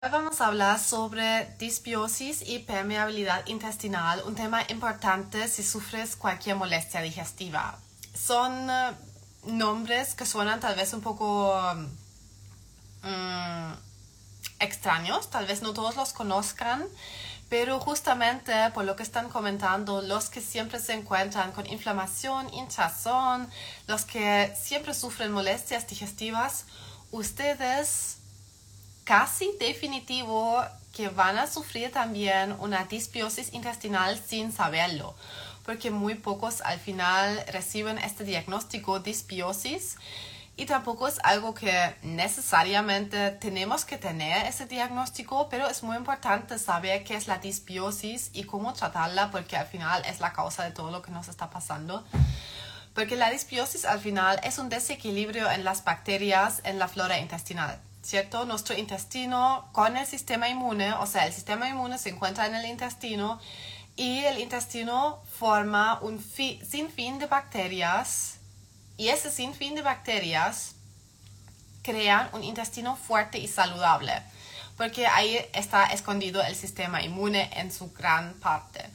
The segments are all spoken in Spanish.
Hoy vamos a hablar sobre disbiosis y permeabilidad intestinal, un tema importante si sufres cualquier molestia digestiva. Son eh, nombres que suenan tal vez un poco mm, extraños, tal vez no todos los conozcan, pero justamente por lo que están comentando, los que siempre se encuentran con inflamación, hinchazón, los que siempre sufren molestias digestivas, ustedes casi definitivo que van a sufrir también una disbiosis intestinal sin saberlo, porque muy pocos al final reciben este diagnóstico disbiosis y tampoco es algo que necesariamente tenemos que tener ese diagnóstico, pero es muy importante saber qué es la disbiosis y cómo tratarla, porque al final es la causa de todo lo que nos está pasando. Porque la disbiosis al final es un desequilibrio en las bacterias en la flora intestinal. ¿Cierto? Nuestro intestino con el sistema inmune, o sea, el sistema inmune se encuentra en el intestino y el intestino forma un sinfín de bacterias y ese sinfín de bacterias crean un intestino fuerte y saludable porque ahí está escondido el sistema inmune en su gran parte.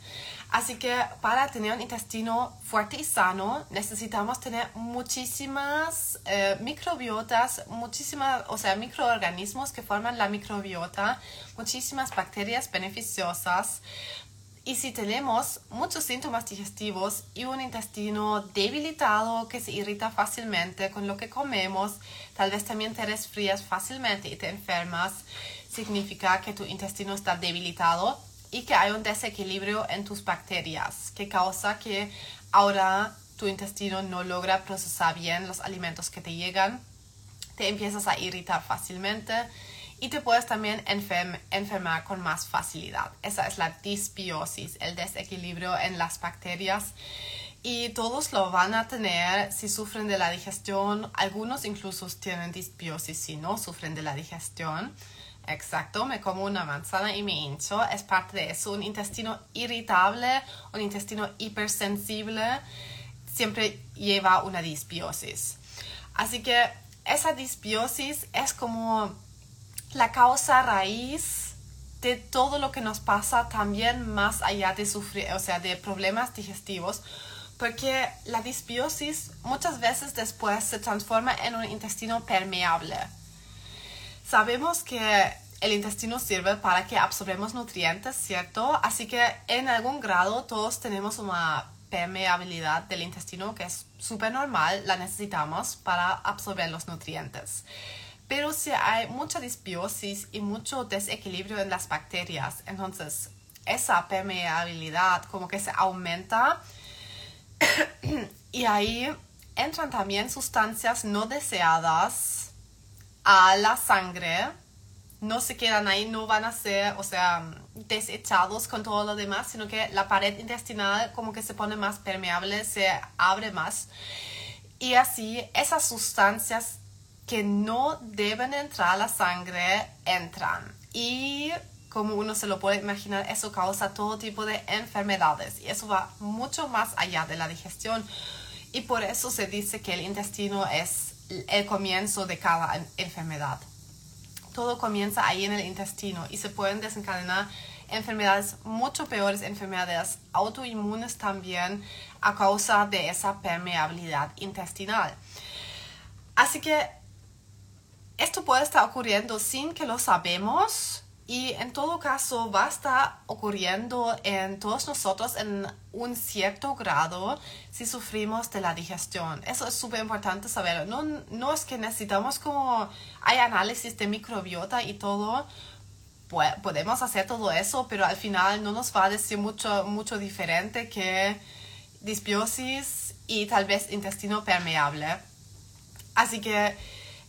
Así que para tener un intestino fuerte y sano necesitamos tener muchísimas eh, microbiotas, muchísimas, o sea, microorganismos que forman la microbiota, muchísimas bacterias beneficiosas. Y si tenemos muchos síntomas digestivos y un intestino debilitado que se irrita fácilmente con lo que comemos, tal vez también te resfrías fácilmente y te enfermas, significa que tu intestino está debilitado y que hay un desequilibrio en tus bacterias que causa que ahora tu intestino no logra procesar bien los alimentos que te llegan, te empiezas a irritar fácilmente y te puedes también enfermar con más facilidad. Esa es la disbiosis, el desequilibrio en las bacterias. Y todos lo van a tener si sufren de la digestión. Algunos incluso tienen disbiosis si no sufren de la digestión. Exacto, me como una manzana y me hincho. Es parte de eso. Un intestino irritable, un intestino hipersensible, siempre lleva una disbiosis. Así que esa disbiosis es como la causa raíz de todo lo que nos pasa también más allá de sufrir, o sea, de problemas digestivos, porque la disbiosis muchas veces después se transforma en un intestino permeable. Sabemos que el intestino sirve para que absorbemos nutrientes, ¿cierto? Así que en algún grado todos tenemos una permeabilidad del intestino que es súper normal, la necesitamos para absorber los nutrientes. Pero si hay mucha disbiosis y mucho desequilibrio en las bacterias, entonces esa permeabilidad como que se aumenta y ahí entran también sustancias no deseadas a la sangre, no se quedan ahí, no van a ser, o sea, desechados con todo lo demás, sino que la pared intestinal como que se pone más permeable, se abre más. Y así esas sustancias que no deben entrar a la sangre entran. Y como uno se lo puede imaginar, eso causa todo tipo de enfermedades. Y eso va mucho más allá de la digestión. Y por eso se dice que el intestino es el comienzo de cada enfermedad. Todo comienza ahí en el intestino y se pueden desencadenar enfermedades mucho peores, enfermedades autoinmunes también a causa de esa permeabilidad intestinal. Así que esto puede estar ocurriendo sin que lo sabemos y en todo caso va a estar ocurriendo en todos nosotros en un cierto grado si sufrimos de la digestión. Eso es súper importante saber. No, no es que necesitamos como hay análisis de microbiota y todo. podemos hacer todo eso, pero al final no nos va a decir mucho, mucho diferente que disbiosis y tal vez intestino permeable. Así que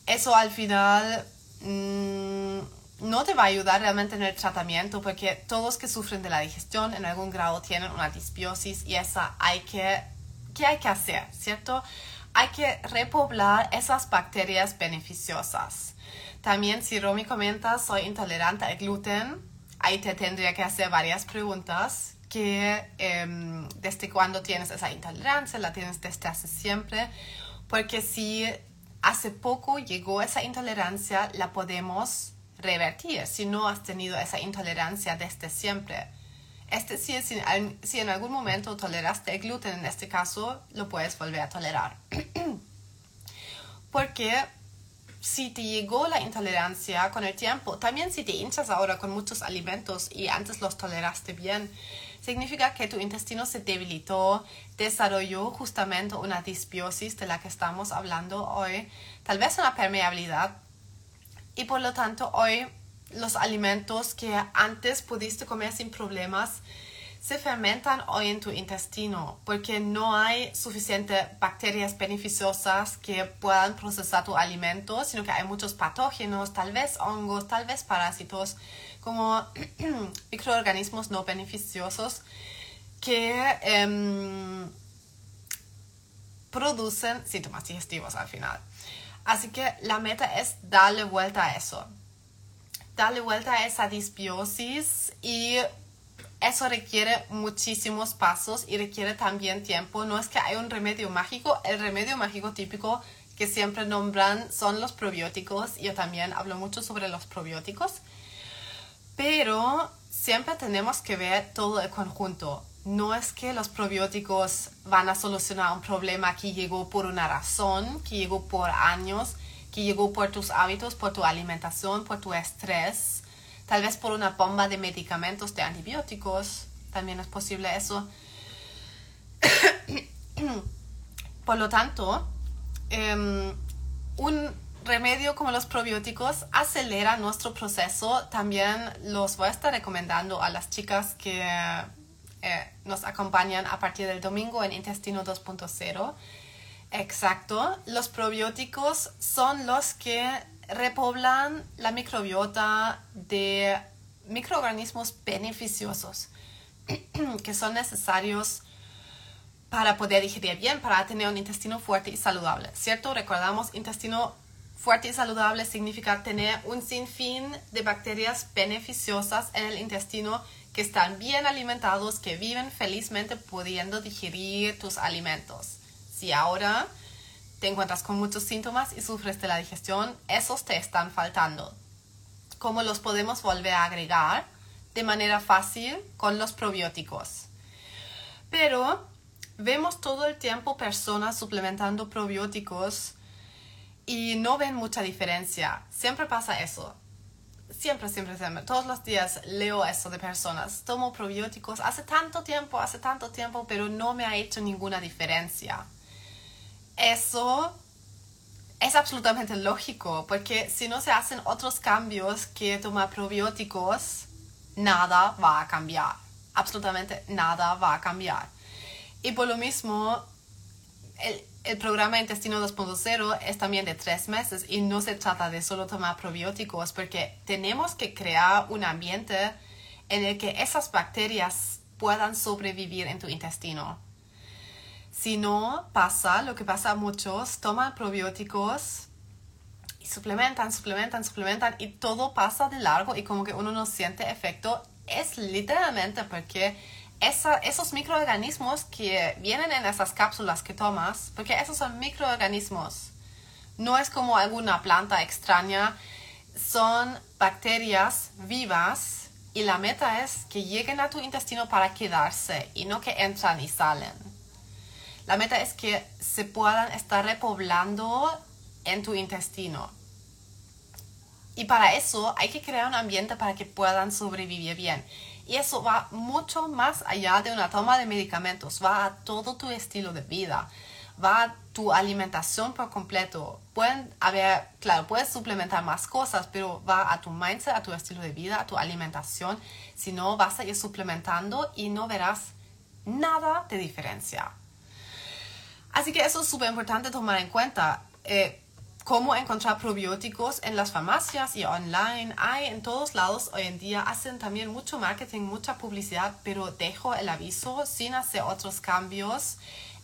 eso al final... Mm, no te va a ayudar realmente en el tratamiento porque todos que sufren de la digestión en algún grado tienen una disbiosis y esa hay que, ¿qué hay que hacer? ¿Cierto? Hay que repoblar esas bacterias beneficiosas. También si Romy comenta soy intolerante al gluten, ahí te tendría que hacer varias preguntas que em, desde cuándo tienes esa intolerancia, la tienes desde hace siempre, porque si hace poco llegó esa intolerancia, la podemos revertir si no has tenido esa intolerancia desde siempre. Es decir, si, si en algún momento toleraste el gluten, en este caso, lo puedes volver a tolerar. Porque si te llegó la intolerancia con el tiempo, también si te hinchas ahora con muchos alimentos y antes los toleraste bien, significa que tu intestino se debilitó, desarrolló justamente una disbiosis de la que estamos hablando hoy, tal vez una permeabilidad, y por lo tanto hoy los alimentos que antes pudiste comer sin problemas se fermentan hoy en tu intestino porque no hay suficientes bacterias beneficiosas que puedan procesar tu alimento, sino que hay muchos patógenos, tal vez hongos, tal vez parásitos, como microorganismos no beneficiosos que em, producen síntomas digestivos al final. Así que la meta es darle vuelta a eso. Darle vuelta a esa disbiosis y eso requiere muchísimos pasos y requiere también tiempo. No es que hay un remedio mágico. El remedio mágico típico que siempre nombran son los probióticos. Yo también hablo mucho sobre los probióticos. Pero siempre tenemos que ver todo el conjunto. No es que los probióticos van a solucionar un problema que llegó por una razón, que llegó por años, que llegó por tus hábitos, por tu alimentación, por tu estrés tal vez por una bomba de medicamentos, de antibióticos, también es posible eso. por lo tanto, em, un remedio como los probióticos acelera nuestro proceso. También los voy a estar recomendando a las chicas que eh, nos acompañan a partir del domingo en Intestino 2.0. Exacto, los probióticos son los que repoblan la microbiota de microorganismos beneficiosos que son necesarios para poder digerir bien, para tener un intestino fuerte y saludable, ¿cierto? Recordamos, intestino fuerte y saludable significa tener un sinfín de bacterias beneficiosas en el intestino que están bien alimentados, que viven felizmente pudiendo digerir tus alimentos. Si ahora te encuentras con muchos síntomas y sufres de la digestión, esos te están faltando. ¿Cómo los podemos volver a agregar? De manera fácil con los probióticos. Pero vemos todo el tiempo personas suplementando probióticos y no ven mucha diferencia. Siempre pasa eso. Siempre, siempre, siempre. Todos los días leo eso de personas. Tomo probióticos hace tanto tiempo, hace tanto tiempo, pero no me ha hecho ninguna diferencia eso es absolutamente lógico, porque si no se hacen otros cambios que tomar probióticos, nada va a cambiar. Absolutamente nada va a cambiar. Y por lo mismo, el, el programa Intestino 2.0 es también de tres meses y no se trata de solo tomar probióticos, porque tenemos que crear un ambiente en el que esas bacterias puedan sobrevivir en tu intestino. Si no pasa lo que pasa muchos, toman probióticos y suplementan, suplementan, suplementan y todo pasa de largo y como que uno no siente efecto, es literalmente porque esos microorganismos que vienen en esas cápsulas que tomas, porque esos son microorganismos, no es como alguna planta extraña, son bacterias vivas y la meta es que lleguen a tu intestino para quedarse y no que entran y salen. La meta es que se puedan estar repoblando en tu intestino. Y para eso hay que crear un ambiente para que puedan sobrevivir bien. Y eso va mucho más allá de una toma de medicamentos, va a todo tu estilo de vida, va a tu alimentación por completo. Pueden haber, claro, puedes suplementar más cosas, pero va a tu mindset, a tu estilo de vida, a tu alimentación. Si no, vas a ir suplementando y no verás nada de diferencia. Así que eso es súper importante tomar en cuenta. Eh, cómo encontrar probióticos en las farmacias y online. Hay en todos lados hoy en día. Hacen también mucho marketing, mucha publicidad, pero dejo el aviso sin hacer otros cambios.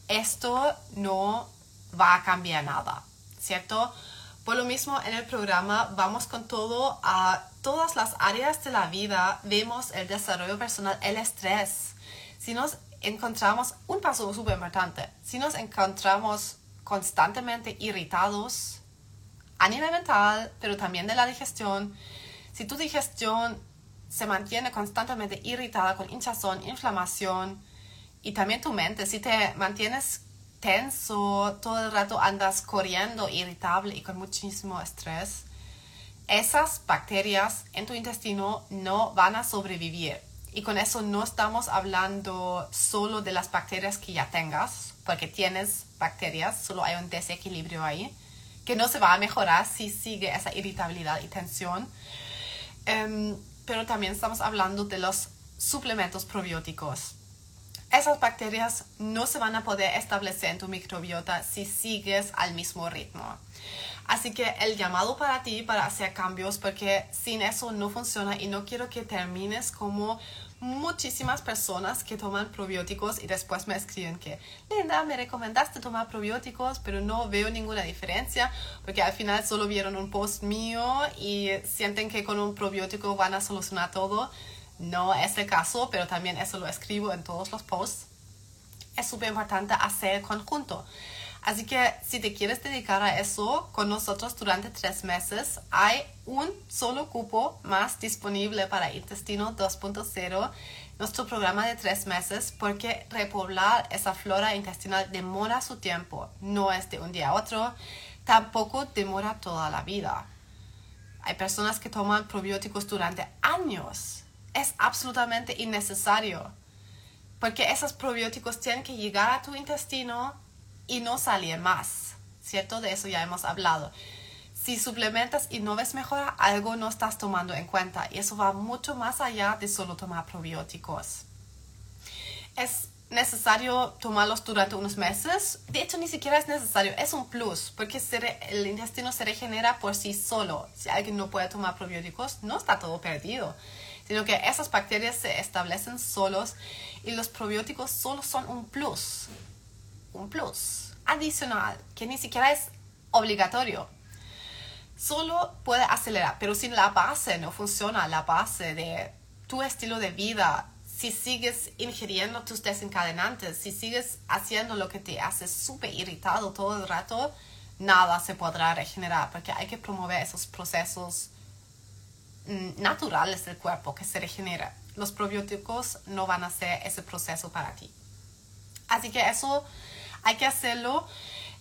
Esto no va a cambiar nada, ¿cierto? Por lo mismo, en el programa vamos con todo a todas las áreas de la vida. Vemos el desarrollo personal, el estrés. Si nos encontramos un paso súper importante. Si nos encontramos constantemente irritados a nivel mental, pero también de la digestión, si tu digestión se mantiene constantemente irritada con hinchazón, inflamación y también tu mente, si te mantienes tenso, todo el rato andas corriendo, irritable y con muchísimo estrés, esas bacterias en tu intestino no van a sobrevivir. Y con eso no estamos hablando solo de las bacterias que ya tengas, porque tienes bacterias, solo hay un desequilibrio ahí, que no se va a mejorar si sigue esa irritabilidad y tensión. Em, pero también estamos hablando de los suplementos probióticos. Esas bacterias no se van a poder establecer en tu microbiota si sigues al mismo ritmo. Así que el llamado para ti para hacer cambios, porque sin eso no funciona y no quiero que termines como muchísimas personas que toman probióticos y después me escriben que, Linda, me recomendaste tomar probióticos, pero no veo ninguna diferencia, porque al final solo vieron un post mío y sienten que con un probiótico van a solucionar todo. No es el caso, pero también eso lo escribo en todos los posts. Es súper importante hacer conjunto. Así que si te quieres dedicar a eso con nosotros durante tres meses, hay un solo cupo más disponible para Intestino 2.0, nuestro programa de tres meses, porque repoblar esa flora intestinal demora su tiempo, no es de un día a otro, tampoco demora toda la vida. Hay personas que toman probióticos durante años. Es absolutamente innecesario, porque esos probióticos tienen que llegar a tu intestino y no salir más, ¿cierto? De eso ya hemos hablado. Si suplementas y no ves mejora, algo no estás tomando en cuenta y eso va mucho más allá de solo tomar probióticos. Es necesario tomarlos durante unos meses. De hecho, ni siquiera es necesario, es un plus, porque el intestino se regenera por sí solo. Si alguien no puede tomar probióticos, no está todo perdido, sino que esas bacterias se establecen solos y los probióticos solo son un plus un plus adicional que ni siquiera es obligatorio. Solo puede acelerar, pero si la base no funciona, la base de tu estilo de vida, si sigues ingiriendo tus desencadenantes, si sigues haciendo lo que te hace súper irritado todo el rato, nada se podrá regenerar porque hay que promover esos procesos mm, naturales del cuerpo que se regenera. Los probióticos no van a hacer ese proceso para ti. Así que eso hay que hacerlo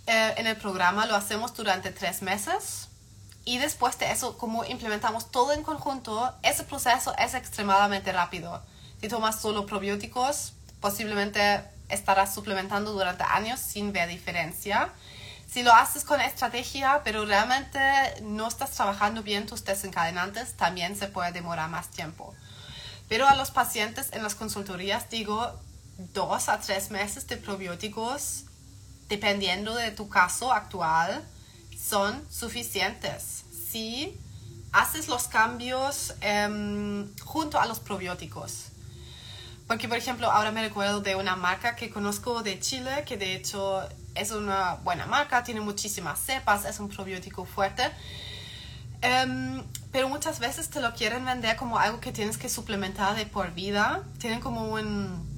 eh, en el programa, lo hacemos durante tres meses y después de eso, como implementamos todo en conjunto, ese proceso es extremadamente rápido. Si tomas solo probióticos, posiblemente estarás suplementando durante años sin ver diferencia. Si lo haces con estrategia, pero realmente no estás trabajando bien tus desencadenantes, también se puede demorar más tiempo. Pero a los pacientes en las consultorías digo dos a tres meses de probióticos dependiendo de tu caso actual, son suficientes. Si haces los cambios em, junto a los probióticos. Porque, por ejemplo, ahora me recuerdo de una marca que conozco de Chile, que de hecho es una buena marca, tiene muchísimas cepas, es un probiótico fuerte. Em, pero muchas veces te lo quieren vender como algo que tienes que suplementar de por vida. Tienen como un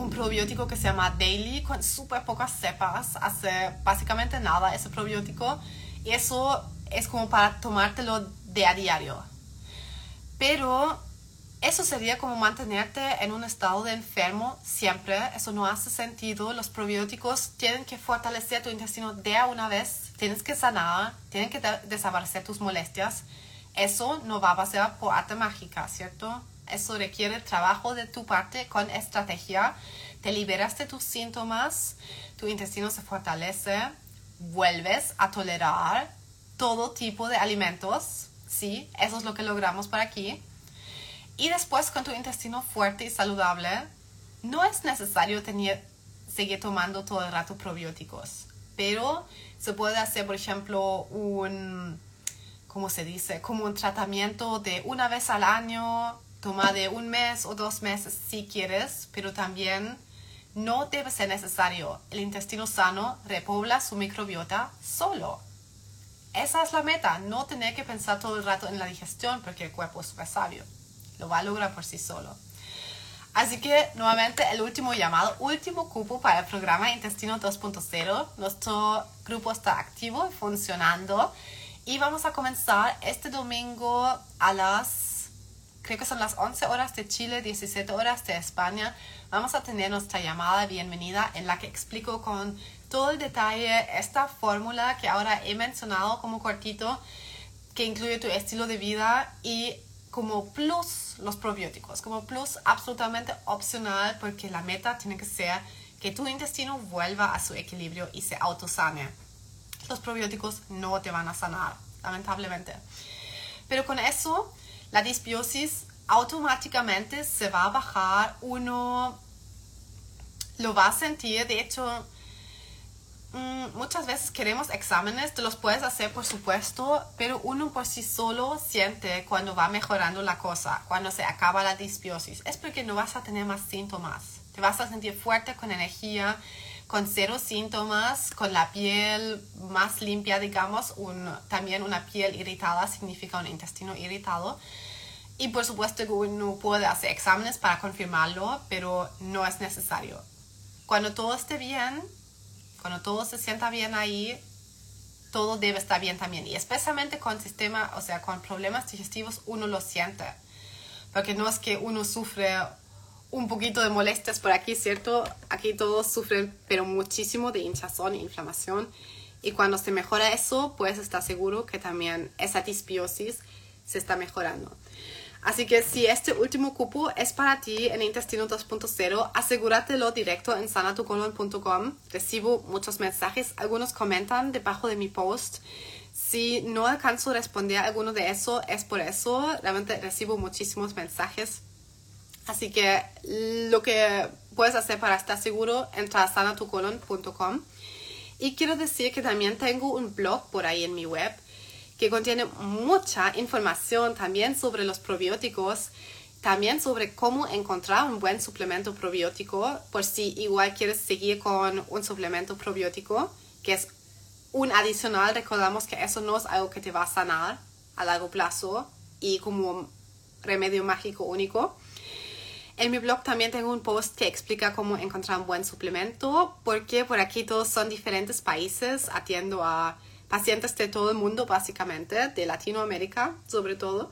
un probiótico que se llama Daily con súper pocas cepas, hace básicamente nada ese probiótico y eso es como para tomártelo de a diario. Pero eso sería como mantenerte en un estado de enfermo siempre, eso no hace sentido. Los probióticos tienen que fortalecer tu intestino de una vez, tienes que sanar, tienen que desaparecer tus molestias. Eso no va a pasar por arte mágica, ¿cierto? Eso requiere trabajo de tu parte con estrategia. Te liberas de tus síntomas, tu intestino se fortalece, vuelves a tolerar todo tipo de alimentos. Sí, eso es lo que logramos por aquí. Y después con tu intestino fuerte y saludable, no es necesario tener, seguir tomando todo el rato probióticos. Pero se puede hacer, por ejemplo, un, ¿cómo se dice? Como un tratamiento de una vez al año Toma de un mes o dos meses si quieres, pero también no debe ser necesario. El intestino sano repobla su microbiota solo. Esa es la meta, no tener que pensar todo el rato en la digestión porque el cuerpo es súper sabio. Lo va a lograr por sí solo. Así que nuevamente el último llamado, último cupo para el programa Intestino 2.0. Nuestro grupo está activo y funcionando Y vamos a comenzar este domingo a las, creo que son las 11 horas de Chile, 17 horas de España. Vamos a tener nuestra llamada bienvenida en la que explico con todo el detalle esta fórmula que ahora he mencionado como cortito, que incluye tu estilo de vida y como plus los probióticos, como plus absolutamente opcional porque la meta tiene que ser que tu intestino vuelva a su equilibrio y se autosane. Los probióticos no te van a sanar, lamentablemente. Pero con eso, la disbiosis automáticamente se va a bajar, uno lo va a sentir, de hecho, Mm, muchas veces queremos exámenes, te los puedes hacer por supuesto, pero uno por sí solo siente cuando va mejorando la cosa, cuando se acaba la disbiosis. Es porque no vas a tener más síntomas. Te vas a sentir fuerte, con energía, con cero síntomas, con la piel más limpia, digamos. Un, también una piel irritada significa un intestino irritado. Y por supuesto que uno puede hacer exámenes para confirmarlo, pero no es necesario. Cuando todo esté bien, cuando todo se sienta bien ahí, todo debe estar bien también. Y especialmente con sistema, o sea, con problemas digestivos, uno lo siente. Porque no es que uno sufre un poquito de molestias por aquí, ¿cierto? Aquí todos sufren, pero muchísimo de hinchazón e inflamación. Y cuando se mejora eso, pues está seguro que también esa disbiosis se está mejorando. Así que si este último cupo es para ti en Intestino 2.0, asegúratelo directo en sanatucolon.com. Recibo muchos mensajes, algunos comentan debajo de mi post. Si no alcanzo a responder a alguno de eso, es por eso. Realmente recibo muchísimos mensajes. Así que lo que puedes hacer para estar seguro, entra a sanatucolon.com. Y quiero decir que también tengo un blog por ahí en mi web que contiene mucha información también sobre los probióticos, también sobre cómo encontrar un buen suplemento probiótico, por si igual quieres seguir con un suplemento probiótico, que es un adicional, recordamos que eso no es algo que te va a sanar a largo plazo y como remedio mágico único. En mi blog también tengo un post que explica cómo encontrar un buen suplemento, porque por aquí todos son diferentes países, atiendo a pacientes de todo el mundo, básicamente, de Latinoamérica sobre todo.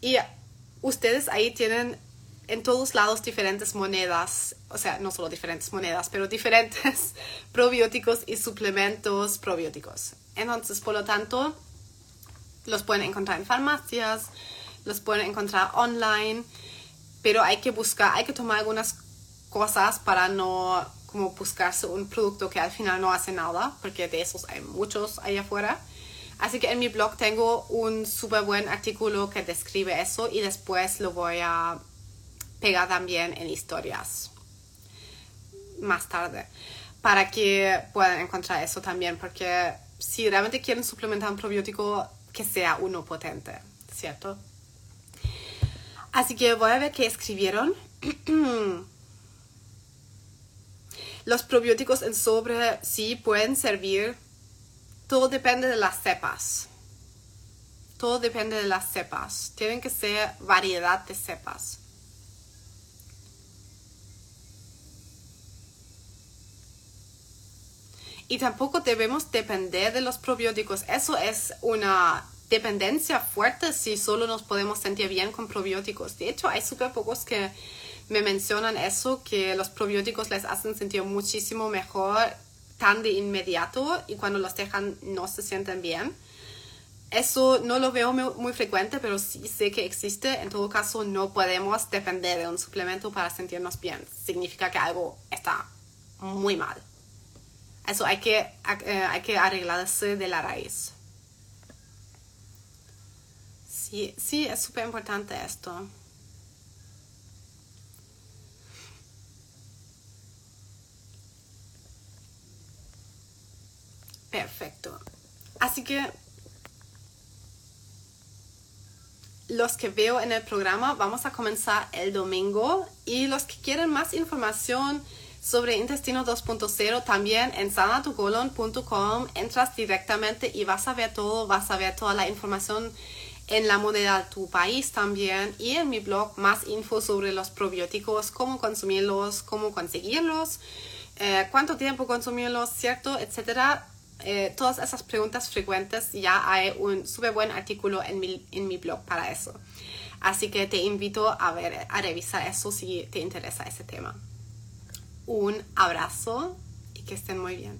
Y ustedes ahí tienen en todos lados diferentes monedas, o sea, no solo diferentes monedas, pero diferentes probióticos y suplementos probióticos. Entonces, por lo tanto, los pueden encontrar en farmacias, los pueden encontrar online, pero hay que buscar, hay que tomar algunas cosas para no como buscarse un producto que al final no hace nada, porque de esos hay muchos allá afuera. Así que en mi blog tengo un súper buen artículo que describe eso y después lo voy a pegar también en historias más tarde para que puedan encontrar eso también, porque si realmente quieren suplementar un probiótico, que sea uno potente, ¿cierto? Así que voy a ver qué escribieron. Los probióticos en sobre sí pueden servir. Todo depende de las cepas. Todo depende de las cepas. Tienen que ser variedad de cepas. Y tampoco debemos depender de los probióticos. Eso es una dependencia fuerte si solo nos podemos sentir bien con probióticos. De hecho, hay súper pocos que me mencionan eso, que los probióticos les hacen sentir muchísimo mejor tan de inmediato y cuando los dejan no se sienten bien. Eso no lo veo muy, frecuente, pero sí sé que existe. En todo caso, no podemos depender de un suplemento para sentirnos bien. Significa que algo está muy mal. Eso hay que, eh, hay que arreglarse de la raíz. Sí, sí, es súper importante esto. Perfecto. Así que los que veo en el programa vamos a comenzar el domingo y los que quieren más información sobre intestino 2.0 también en sanatucolon.com entras directamente y vas a ver todo, vas a ver toda la información en la moneda de tu país también y en mi blog más info sobre los probióticos, cómo consumirlos, cómo conseguirlos, eh, cuánto tiempo consumirlos, cierto, etcétera eh, todas esas preguntas frecuentes, ya hay un súper buen artículo en mi, en mi blog para eso. Así que te invito a ver, a revisar eso si te interesa ese tema. Un abrazo y que estén muy bien.